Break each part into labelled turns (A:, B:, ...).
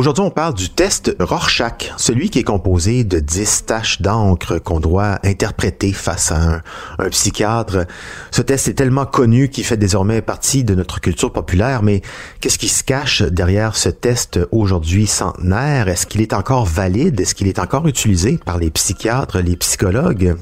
A: Aujourd'hui, on parle du test Rorschach, celui qui est composé de 10 taches d'encre qu'on doit interpréter face à un, psychiatre. Ce test est tellement connu qu'il fait désormais partie de notre culture populaire, mais qu'est-ce qui se cache derrière ce test aujourd'hui centenaire? Est-ce qu'il est encore valide? Est-ce qu'il est encore utilisé par les psychiatres, les psychologues?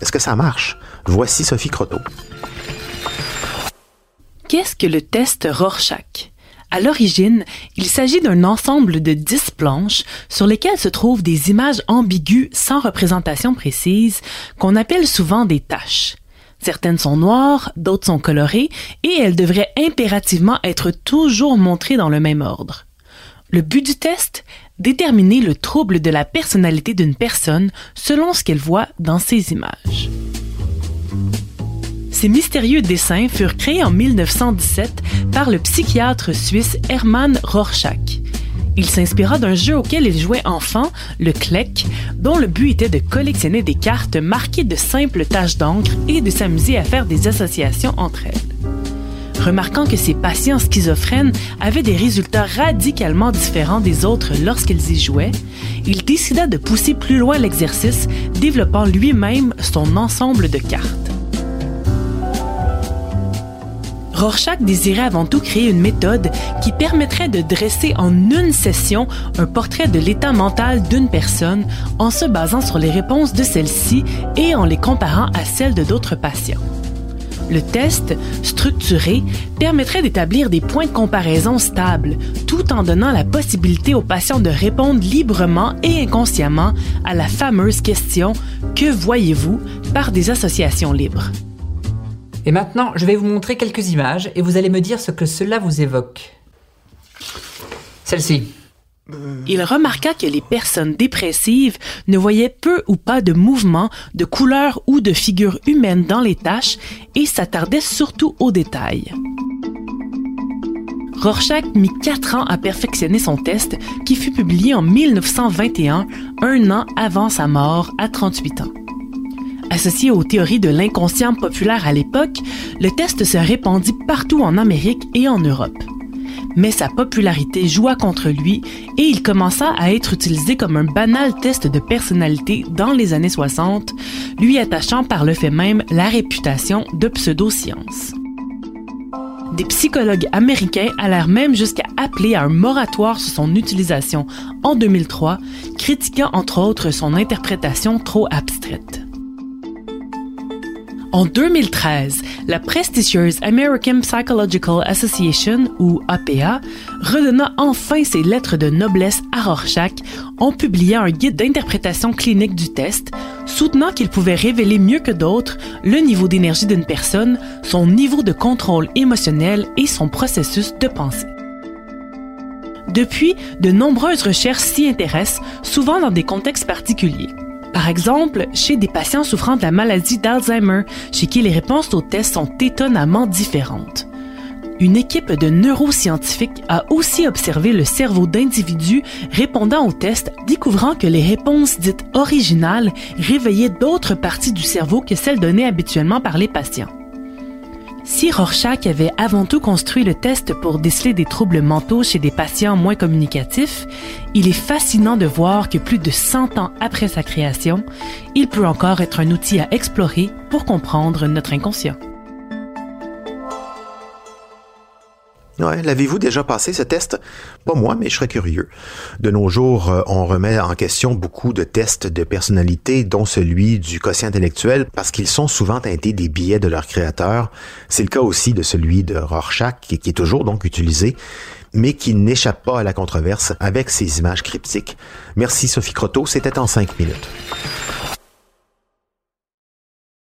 A: Est-ce que ça marche? Voici Sophie Croteau.
B: Qu'est-ce que le test Rorschach? À l'origine, il s'agit d'un ensemble de dix planches sur lesquelles se trouvent des images ambiguës sans représentation précise qu'on appelle souvent des taches. Certaines sont noires, d'autres sont colorées, et elles devraient impérativement être toujours montrées dans le même ordre. Le but du test? Déterminer le trouble de la personnalité d'une personne selon ce qu'elle voit dans ces images. Ces mystérieux dessins furent créés en 1917 par le psychiatre suisse Hermann Rorschach. Il s'inspira d'un jeu auquel il jouait enfant, le Kleck, dont le but était de collectionner des cartes marquées de simples taches d'encre et de s'amuser à faire des associations entre elles. Remarquant que ses patients schizophrènes avaient des résultats radicalement différents des autres lorsqu'ils y jouaient, il décida de pousser plus loin l'exercice, développant lui-même son ensemble de cartes. Rorschach désirait avant tout créer une méthode qui permettrait de dresser en une session un portrait de l'état mental d'une personne en se basant sur les réponses de celle-ci et en les comparant à celles de d'autres patients. Le test, structuré, permettrait d'établir des points de comparaison stables, tout en donnant la possibilité aux patients de répondre librement et inconsciemment à la fameuse question ⁇ Que voyez-vous ?⁇ par des associations libres.
C: Et maintenant, je vais vous montrer quelques images et vous allez me dire ce que cela vous évoque. Celle-ci.
B: Il remarqua que les personnes dépressives ne voyaient peu ou pas de mouvements, de couleurs ou de figures humaines dans les tâches et s'attardait surtout aux détails. Rorschach mit quatre ans à perfectionner son test qui fut publié en 1921, un an avant sa mort à 38 ans. Associé aux théories de l'inconscient populaire à l'époque, le test se répandit partout en Amérique et en Europe. Mais sa popularité joua contre lui et il commença à être utilisé comme un banal test de personnalité dans les années 60, lui attachant par le fait même la réputation de pseudoscience. Des psychologues américains allèrent même jusqu'à appeler à un moratoire sur son utilisation en 2003, critiquant entre autres son interprétation trop abstraite. En 2013, la prestigieuse American Psychological Association, ou APA, redonna enfin ses lettres de noblesse à Rorschach en publiant un guide d'interprétation clinique du test, soutenant qu'il pouvait révéler mieux que d'autres le niveau d'énergie d'une personne, son niveau de contrôle émotionnel et son processus de pensée. Depuis, de nombreuses recherches s'y intéressent, souvent dans des contextes particuliers. Par exemple, chez des patients souffrant de la maladie d'Alzheimer, chez qui les réponses aux tests sont étonnamment différentes. Une équipe de neuroscientifiques a aussi observé le cerveau d'individus répondant aux tests, découvrant que les réponses dites originales réveillaient d'autres parties du cerveau que celles données habituellement par les patients. Si Rorschach avait avant tout construit le test pour déceler des troubles mentaux chez des patients moins communicatifs, il est fascinant de voir que plus de 100 ans après sa création, il peut encore être un outil à explorer pour comprendre notre inconscient.
A: L'avez-vous déjà passé ce test? Pas moi, mais je serais curieux. De nos jours, euh, on remet en question beaucoup de tests de personnalité, dont celui du quotient intellectuel, parce qu'ils sont souvent teintés des billets de leurs créateurs. C'est le cas aussi de celui de Rorschach, qui est toujours donc utilisé. mais qui n'échappe pas à la controverse avec ses images cryptiques. Merci Sophie Croteau, c'était en cinq minutes.